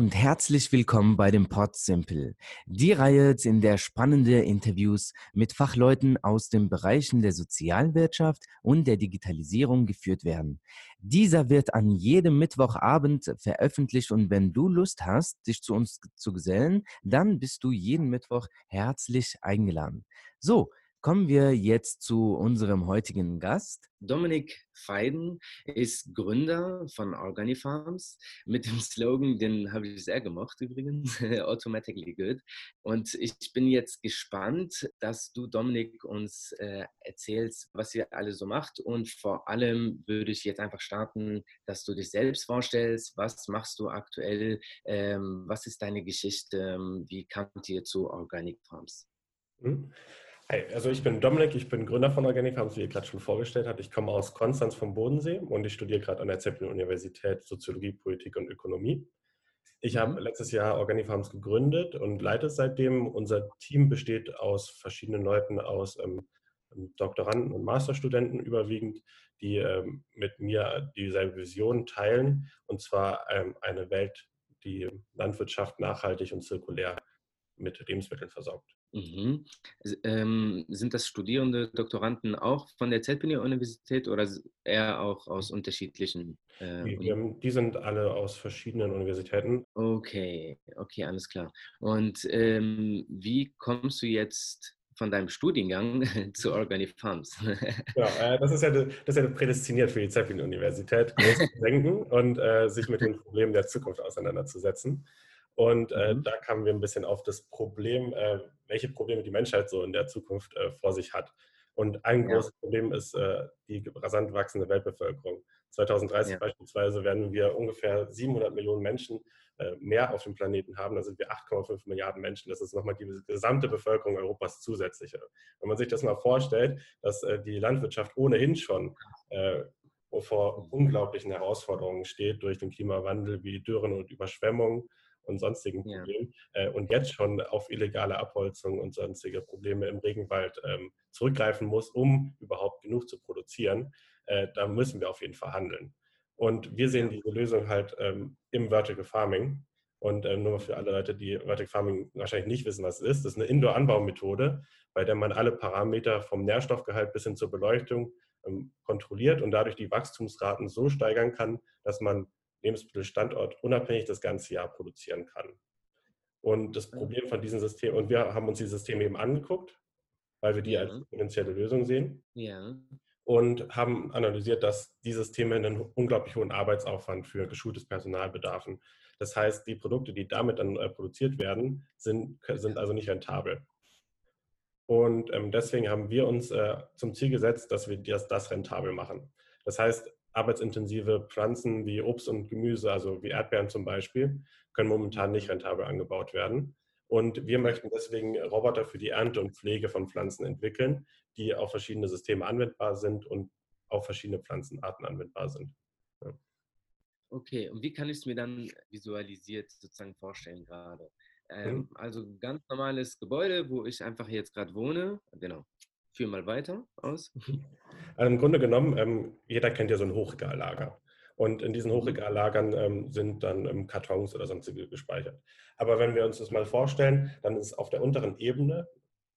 und herzlich willkommen bei dem Pod Simple. Die Reihe, in der spannende Interviews mit Fachleuten aus den Bereichen der Sozialwirtschaft und der Digitalisierung geführt werden. Dieser wird an jedem Mittwochabend veröffentlicht und wenn du Lust hast, dich zu uns zu gesellen, dann bist du jeden Mittwoch herzlich eingeladen. So, Kommen wir jetzt zu unserem heutigen Gast. Dominik Feiden ist Gründer von Organifarms mit dem Slogan, den habe ich sehr gemocht übrigens, Automatically Good. Und ich bin jetzt gespannt, dass du, Dominik, uns äh, erzählst, was ihr alle so macht. Und vor allem würde ich jetzt einfach starten, dass du dich selbst vorstellst. Was machst du aktuell? Ähm, was ist deine Geschichte? Wie kamt ihr zu Organic Farms? Mhm. Hi, also ich bin Dominik, ich bin Gründer von Organic Farms, wie ihr gerade schon vorgestellt habt. Ich komme aus Konstanz vom Bodensee und ich studiere gerade an der Zeppelin-Universität Soziologie, Politik und Ökonomie. Ich habe mhm. letztes Jahr Organic Farms gegründet und leite seitdem. Unser Team besteht aus verschiedenen Leuten, aus ähm, Doktoranden und Masterstudenten überwiegend, die ähm, mit mir dieselbe Vision teilen, und zwar ähm, eine Welt, die Landwirtschaft nachhaltig und zirkulär mit Lebensmitteln versorgt. Mhm. Ähm, sind das Studierende, Doktoranden auch von der ZPN-Universität oder eher auch aus unterschiedlichen? Äh, die, die, sind alle aus verschiedenen Universitäten. Okay, okay, alles klar. Und ähm, wie kommst du jetzt von deinem Studiengang zu Organifarms? ja, äh, das, ist ja, das ist ja prädestiniert für die Zeppelin-Universität, groß zu denken und äh, sich mit den Problemen der Zukunft auseinanderzusetzen. Und äh, mhm. da kamen wir ein bisschen auf das Problem, äh, welche Probleme die Menschheit so in der Zukunft äh, vor sich hat. Und ein ja. großes Problem ist äh, die rasant wachsende Weltbevölkerung. 2030 ja. beispielsweise werden wir ungefähr 700 Millionen Menschen äh, mehr auf dem Planeten haben. Da sind wir 8,5 Milliarden Menschen. Das ist nochmal die gesamte Bevölkerung Europas zusätzliche. Wenn man sich das mal vorstellt, dass äh, die Landwirtschaft ohnehin schon vor mhm. unglaublichen Herausforderungen steht durch den Klimawandel wie Dürren und Überschwemmungen und sonstigen Problemen ja. äh, und jetzt schon auf illegale Abholzung und sonstige Probleme im Regenwald ähm, zurückgreifen muss, um überhaupt genug zu produzieren, äh, da müssen wir auf jeden Fall handeln. Und wir sehen diese Lösung halt ähm, im Vertical Farming. Und äh, nur für alle Leute, die Vertical Farming wahrscheinlich nicht wissen, was es ist, das ist eine Indoor-Anbaumethode, bei der man alle Parameter vom Nährstoffgehalt bis hin zur Beleuchtung ähm, kontrolliert und dadurch die Wachstumsraten so steigern kann, dass man Lebensmittelstandort unabhängig das ganze Jahr produzieren kann. Und das Problem von diesem System, und wir haben uns die Systeme eben angeguckt, weil wir die ja. als potenzielle Lösung sehen. Ja. Und haben analysiert, dass die Systeme einen unglaublich hohen Arbeitsaufwand für geschultes Personal bedarfen. Das heißt, die Produkte, die damit dann äh, produziert werden, sind, sind also nicht rentabel. Und ähm, deswegen haben wir uns äh, zum Ziel gesetzt, dass wir das, das rentabel machen. Das heißt, arbeitsintensive Pflanzen wie Obst und Gemüse, also wie Erdbeeren zum Beispiel, können momentan nicht rentabel angebaut werden. Und wir möchten deswegen Roboter für die Ernte und Pflege von Pflanzen entwickeln, die auf verschiedene Systeme anwendbar sind und auf verschiedene Pflanzenarten anwendbar sind. Ja. Okay, und wie kann ich es mir dann visualisiert sozusagen vorstellen gerade? Ähm, mhm. Also ganz normales Gebäude, wo ich einfach jetzt gerade wohne. Genau. Führ mal weiter aus. Also Im Grunde genommen, ähm, jeder kennt ja so ein Hochregallager. Und in diesen mhm. Hochregallagern ähm, sind dann ähm, Kartons oder sonstige gespeichert. Aber wenn wir uns das mal vorstellen, dann ist auf der unteren Ebene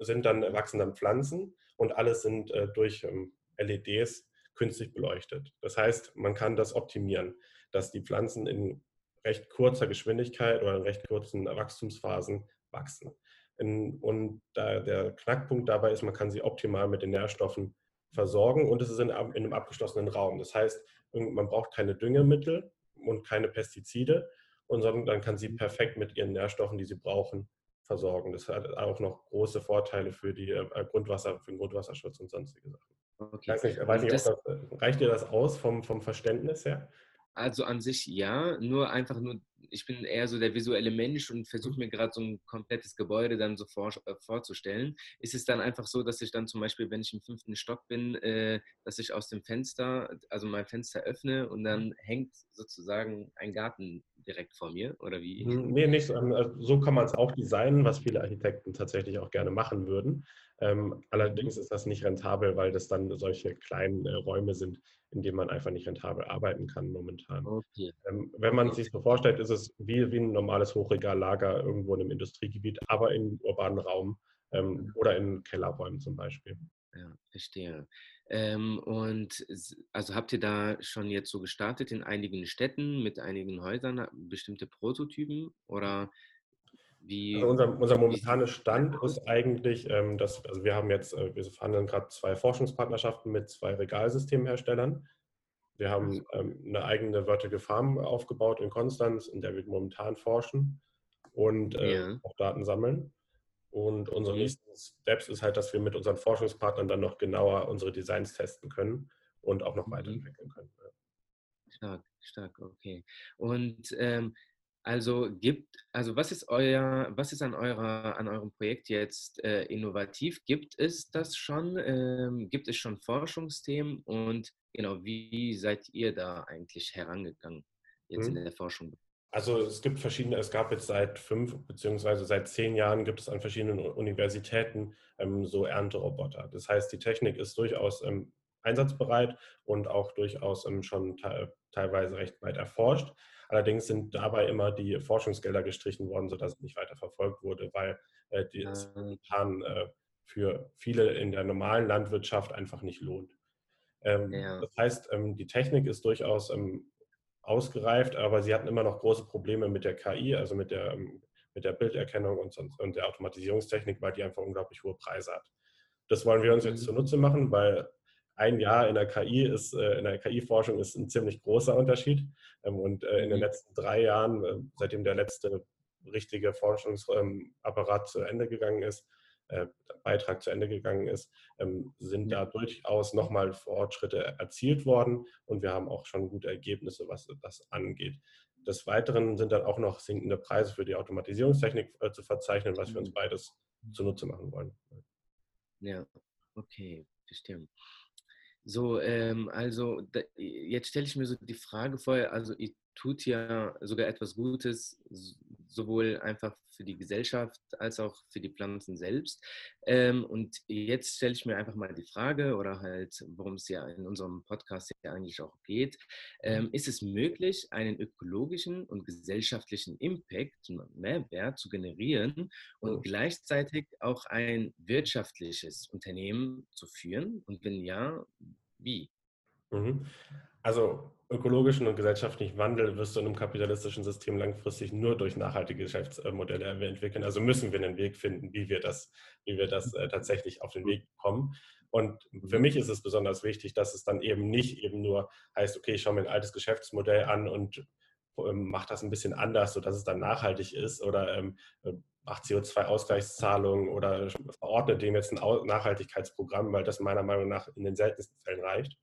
sind dann wachsende Pflanzen und alles sind äh, durch ähm, LEDs künstlich beleuchtet. Das heißt, man kann das optimieren, dass die Pflanzen in recht kurzer Geschwindigkeit oder in recht kurzen Wachstumsphasen wachsen. In, und da der Knackpunkt dabei ist, man kann sie optimal mit den Nährstoffen versorgen und es ist in, in einem abgeschlossenen Raum. Das heißt, man braucht keine Düngemittel und keine Pestizide, und sondern dann kann sie perfekt mit ihren Nährstoffen, die sie brauchen, versorgen. Das hat auch noch große Vorteile für die äh, Grundwasser, für den Grundwasserschutz und sonstige Sachen. Okay. Weiß nicht, weiß nicht, das, das, reicht dir das aus vom, vom Verständnis her? Also an sich ja, nur einfach nur, ich bin eher so der visuelle Mensch und versuche mir gerade so ein komplettes Gebäude dann so vor, äh, vorzustellen. Ist es dann einfach so, dass ich dann zum Beispiel, wenn ich im fünften Stock bin, äh, dass ich aus dem Fenster, also mein Fenster öffne und dann hängt sozusagen ein Garten direkt vor mir, oder wie? Nee, nicht so. Ähm, also so kann man es auch designen, was viele Architekten tatsächlich auch gerne machen würden. Ähm, allerdings ist das nicht rentabel, weil das dann solche kleinen äh, Räume sind, in denen man einfach nicht rentabel arbeiten kann momentan. Okay. Ähm, wenn man sich so vorstellt, ist es wie, wie ein normales Hochregallager irgendwo in einem Industriegebiet, aber im urbanen Raum ähm, oder in Kellerräumen zum Beispiel. Ja, verstehe. Ähm, und also habt ihr da schon jetzt so gestartet in einigen Städten mit einigen Häusern, bestimmte Prototypen oder wie? Also unser, unser momentaner Stand ist eigentlich, ähm, dass also wir haben jetzt, äh, wir verhandeln gerade zwei Forschungspartnerschaften mit zwei Regalsystemherstellern. Wir haben ähm, eine eigene Vertical Farm aufgebaut in Konstanz, in der wir momentan forschen und äh, ja. auch Daten sammeln. Und unsere nächsten Steps ist halt, dass wir mit unseren Forschungspartnern dann noch genauer unsere Designs testen können und auch noch mhm. weiterentwickeln können. Stark, stark, okay. Und ähm, also gibt, also was ist euer, was ist an eurer, an eurem Projekt jetzt äh, innovativ? Gibt es das schon? Ähm, gibt es schon Forschungsthemen? Und genau, wie seid ihr da eigentlich herangegangen jetzt hm. in der Forschung? Also es gibt verschiedene, es gab jetzt seit fünf beziehungsweise seit zehn Jahren gibt es an verschiedenen Universitäten ähm, so Ernteroboter. Das heißt, die Technik ist durchaus ähm, einsatzbereit und auch durchaus ähm, schon te teilweise recht weit erforscht. Allerdings sind dabei immer die Forschungsgelder gestrichen worden, sodass es nicht weiter verfolgt wurde, weil äh, die es ah. momentan äh, für viele in der normalen Landwirtschaft einfach nicht lohnt. Ähm, ja. Das heißt, ähm, die Technik ist durchaus ähm, ausgereift, aber sie hatten immer noch große Probleme mit der KI, also mit der, ähm, mit der Bilderkennung und, und der Automatisierungstechnik, weil die einfach unglaublich hohe Preise hat. Das wollen wir uns jetzt mhm. zunutze machen, weil ein Jahr in der KI ist, äh, in der KI-Forschung ist ein ziemlich großer Unterschied. Ähm, und äh, in den mhm. letzten drei Jahren, äh, seitdem der letzte richtige Forschungsapparat zu Ende gegangen ist, Beitrag zu Ende gegangen ist, ähm, sind da durchaus nochmal Fortschritte erzielt worden und wir haben auch schon gute Ergebnisse, was das angeht. Des Weiteren sind dann auch noch sinkende Preise für die Automatisierungstechnik äh, zu verzeichnen, was wir uns beides zunutze machen wollen. Ja, okay, bestimmt. So, ähm, also da, jetzt stelle ich mir so die Frage vor, also ihr tut ja sogar etwas Gutes, sowohl einfach für die Gesellschaft als auch für die Pflanzen selbst. Ähm, und jetzt stelle ich mir einfach mal die Frage, oder halt, worum es ja in unserem Podcast ja eigentlich auch geht, ähm, ist es möglich, einen ökologischen und gesellschaftlichen Impact, Mehrwert zu generieren und gleichzeitig auch ein wirtschaftliches Unternehmen zu führen? Und wenn ja, wie? Mhm. Also ökologischen und gesellschaftlichen Wandel wirst du in einem kapitalistischen System langfristig nur durch nachhaltige Geschäftsmodelle entwickeln. Also müssen wir einen Weg finden, wie wir das, wie wir das äh, tatsächlich auf den Weg bekommen. Und für mich ist es besonders wichtig, dass es dann eben nicht eben nur heißt, okay, ich schaue mir ein altes Geschäftsmodell an und ähm, mache das ein bisschen anders, sodass es dann nachhaltig ist oder ähm, äh, macht CO2-Ausgleichszahlungen oder verordnet dem jetzt ein Nachhaltigkeitsprogramm, weil das meiner Meinung nach in den seltensten Fällen reicht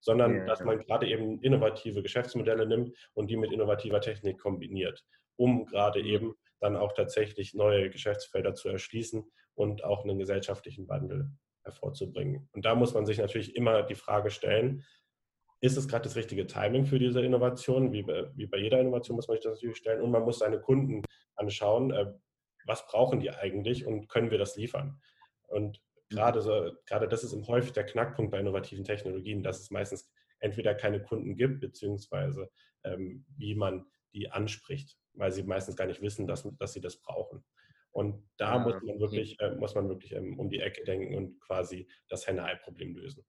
sondern ja, dass man gerade eben innovative Geschäftsmodelle nimmt und die mit innovativer Technik kombiniert, um gerade mhm. eben dann auch tatsächlich neue Geschäftsfelder zu erschließen und auch einen gesellschaftlichen Wandel hervorzubringen. Und da muss man sich natürlich immer die Frage stellen, ist es gerade das richtige Timing für diese Innovation? Wie bei, wie bei jeder Innovation muss man sich das natürlich stellen. Und man muss seine Kunden anschauen, äh, was brauchen die eigentlich und können wir das liefern? Und gerade, so, gerade das ist häufig der Knackpunkt bei innovativen Technologien, dass es meistens entweder keine Kunden gibt, beziehungsweise ähm, wie man die anspricht, weil sie meistens gar nicht wissen, dass, dass sie das brauchen. Und da ja, muss man wirklich, äh, muss man wirklich ähm, um die Ecke denken und quasi das Henne-Ei-Problem lösen.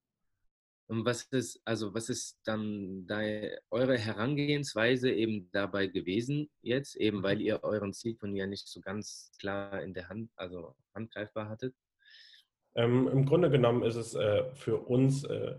Und was ist, also was ist dann da eure Herangehensweise eben dabei gewesen jetzt, eben weil mhm. ihr euren Zielkunden ja nicht so ganz klar in der Hand, also handgreifbar hattet? Ähm, Im Grunde genommen ist es äh, für uns äh,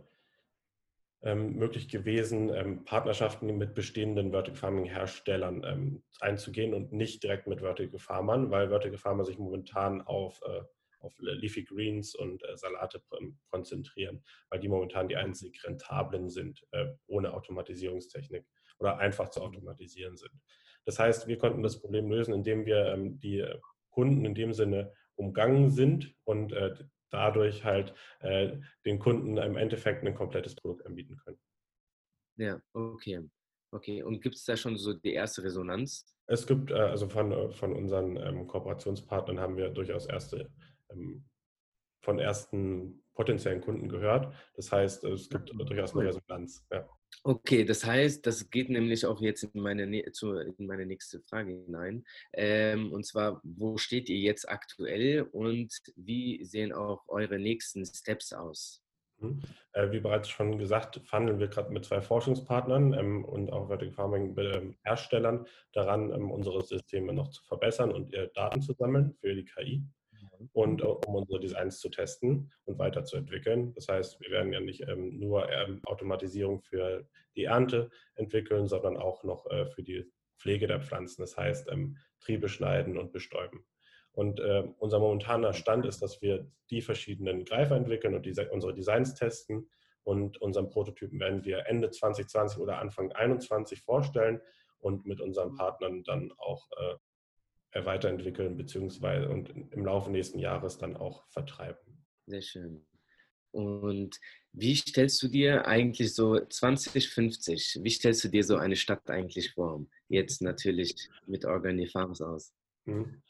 ähm, möglich gewesen, ähm, Partnerschaften mit bestehenden Vertical Farming Herstellern ähm, einzugehen und nicht direkt mit Vertical Farmern, weil Vertical Farmer sich momentan auf, äh, auf Leafy Greens und äh, Salate konzentrieren, weil die momentan die einzig rentablen sind, äh, ohne Automatisierungstechnik oder einfach zu automatisieren sind. Das heißt, wir konnten das Problem lösen, indem wir ähm, die Kunden in dem Sinne umgangen sind und äh, dadurch halt äh, den Kunden im Endeffekt ein komplettes Produkt anbieten können. Ja, okay. Okay, und gibt es da schon so die erste Resonanz? Es gibt, äh, also von, äh, von unseren ähm, Kooperationspartnern haben wir durchaus erste, ähm, von ersten potenziellen Kunden gehört. Das heißt, es gibt ah, durchaus eine Resonanz. Ja. Okay, das heißt, das geht nämlich auch jetzt in meine, zu, in meine nächste Frage hinein. Ähm, und zwar, wo steht ihr jetzt aktuell und wie sehen auch eure nächsten Steps aus? Mhm. Äh, wie bereits schon gesagt, verhandeln wir gerade mit zwei Forschungspartnern ähm, und auch Vertical Farming ähm, Herstellern daran, ähm, unsere Systeme noch zu verbessern und Daten zu sammeln für die KI und äh, um unsere Designs zu testen und weiterzuentwickeln. Das heißt, wir werden ja nicht ähm, nur ähm, Automatisierung für die Ernte entwickeln, sondern auch noch äh, für die Pflege der Pflanzen. Das heißt, ähm, Triebe schneiden und bestäuben. Und äh, unser momentaner Stand ist, dass wir die verschiedenen Greifer entwickeln und die, unsere Designs testen. Und unseren Prototypen werden wir Ende 2020 oder Anfang 2021 vorstellen und mit unseren Partnern dann auch äh, weiterentwickeln beziehungsweise und im Laufe nächsten Jahres dann auch vertreiben. Sehr schön. Und wie stellst du dir eigentlich so 2050, wie stellst du dir so eine Stadt eigentlich vor? Jetzt natürlich mit Organifarms aus. Mhm.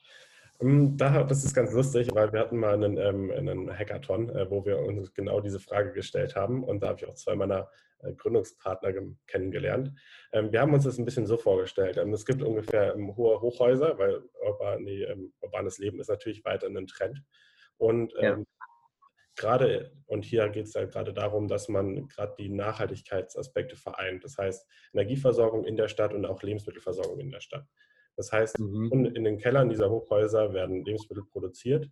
Ähm, das ist ganz lustig, weil wir hatten mal einen, ähm, einen Hackathon, äh, wo wir uns genau diese Frage gestellt haben. Und da habe ich auch zwei meiner äh, Gründungspartner kennengelernt. Ähm, wir haben uns das ein bisschen so vorgestellt. es gibt ungefähr hohe Hochhäuser, weil urban, nee, urbanes Leben ist natürlich weiter ein Trend. Und ja. gerade, und hier geht es halt gerade darum, dass man gerade die Nachhaltigkeitsaspekte vereint. Das heißt, Energieversorgung in der Stadt und auch Lebensmittelversorgung in der Stadt. Das heißt, mhm. in den Kellern dieser Hochhäuser werden Lebensmittel produziert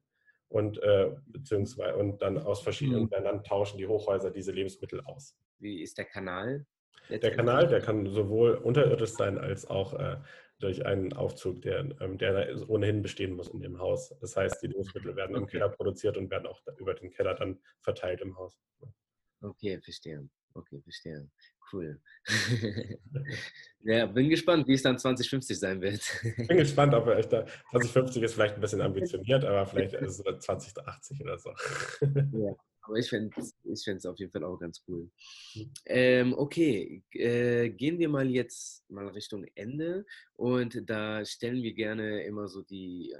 und äh, beziehungsweise und dann aus verschiedenen mhm. Ländern tauschen die Hochhäuser diese Lebensmittel aus. Wie ist der Kanal? Der Kanal, der kann sowohl unterirdisch sein als auch äh, durch einen Aufzug, der, ähm, der ohnehin bestehen muss in dem Haus. Das heißt, die Lebensmittel werden okay. im Keller produziert und werden auch über den Keller dann verteilt im Haus. Okay, verstehe. Okay, verstehe. Cool. ja, bin gespannt, wie es dann 2050 sein wird. bin gespannt, ob er da 2050 ist vielleicht ein bisschen ambitioniert, aber vielleicht ist es 2080 oder so. ja, aber ich finde es ich auf jeden Fall auch ganz cool. Hm. Ähm, okay, äh, gehen wir mal jetzt mal Richtung Ende und da stellen wir gerne immer so die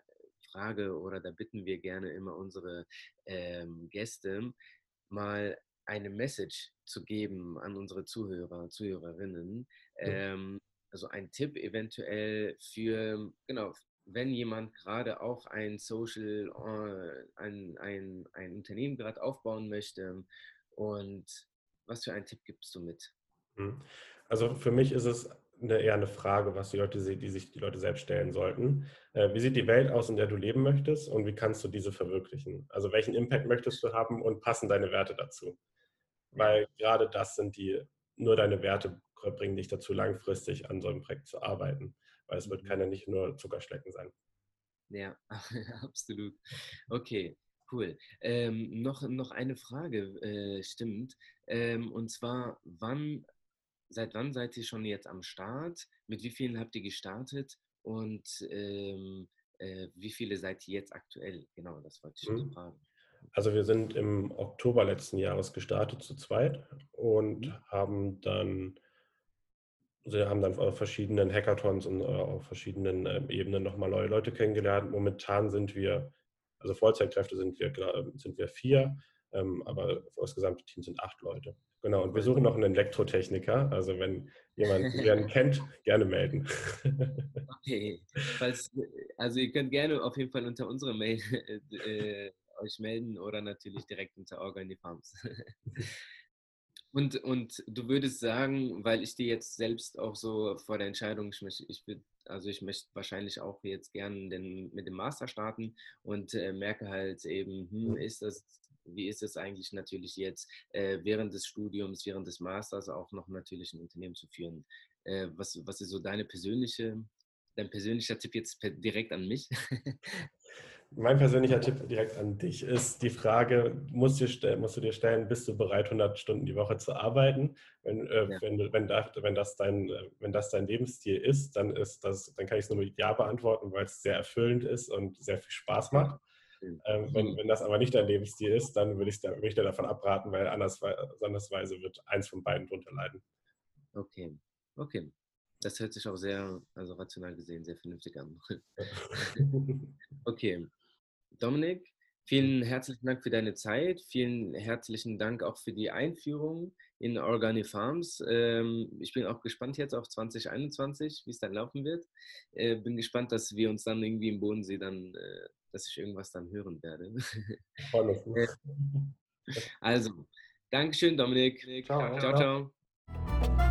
Frage oder da bitten wir gerne immer unsere ähm, Gäste mal eine Message zu geben an unsere Zuhörer, Zuhörerinnen. Ähm, also ein Tipp eventuell für, genau, wenn jemand gerade auch ein Social, äh, ein, ein, ein Unternehmen gerade aufbauen möchte und was für einen Tipp gibst du mit? Mhm. Also für mich ist es eine, eher eine Frage, was die Leute, die sich die Leute selbst stellen sollten. Äh, wie sieht die Welt aus, in der du leben möchtest und wie kannst du diese verwirklichen? Also welchen Impact möchtest du haben und passen deine Werte dazu? Weil gerade das sind die, nur deine Werte bringen dich dazu, langfristig an so einem Projekt zu arbeiten, weil es wird mhm. keine nicht nur Zuckerschlecken sein. Ja, absolut. Okay, cool. Ähm, noch, noch eine Frage, äh, stimmt. Ähm, und zwar, wann, seit wann seid ihr schon jetzt am Start? Mit wie vielen habt ihr gestartet? Und ähm, äh, wie viele seid ihr jetzt aktuell? Genau, das wollte ich mhm. fragen. Also wir sind im Oktober letzten Jahres gestartet zu zweit und mhm. haben dann wir haben dann auf verschiedenen Hackathons und äh, auf verschiedenen ähm, Ebenen nochmal neue Leute kennengelernt. Momentan sind wir, also Vollzeitkräfte sind wir, sind wir vier, ähm, aber das gesamte Team sind acht Leute. Genau, und wir suchen noch einen Elektrotechniker. Also wenn jemand jemanden kennt, gerne melden. Okay, Falls, also ihr könnt gerne auf jeden Fall unter unsere Mail äh, euch melden oder natürlich direkt unter Organi Farms. und, und du würdest sagen, weil ich dir jetzt selbst auch so vor der Entscheidung, ich möchte, ich würd, also ich möchte wahrscheinlich auch jetzt gerne den, mit dem Master starten und äh, merke halt eben, hm, ist das, wie ist es eigentlich natürlich jetzt äh, während des Studiums, während des Masters auch noch natürlich ein Unternehmen zu führen? Äh, was, was ist so deine persönliche, dein persönlicher Tipp jetzt direkt an mich? Mein persönlicher Tipp direkt an dich ist die Frage, musst, dir, musst du dir stellen, bist du bereit, 100 Stunden die Woche zu arbeiten? Wenn, äh, ja. wenn, wenn, das, wenn, das dein, wenn das dein Lebensstil ist, dann, ist das, dann kann ich es nur mit Ja beantworten, weil es sehr erfüllend ist und sehr viel Spaß macht. Ähm, wenn, wenn das aber nicht dein Lebensstil ist, dann würde ich, würde ich dir davon abraten, weil anders, andersweise wird eins von beiden drunter leiden. Okay, okay. das hört sich auch sehr, also rational gesehen, sehr vernünftig an. okay. Dominik, vielen herzlichen Dank für deine Zeit. Vielen herzlichen Dank auch für die Einführung in Organi Farms. Ähm, ich bin auch gespannt jetzt auf 2021, wie es dann laufen wird. Äh, bin gespannt, dass wir uns dann irgendwie im Bodensee dann, äh, dass ich irgendwas dann hören werde. also, Dankeschön, Dominik. ciao. ciao. ciao.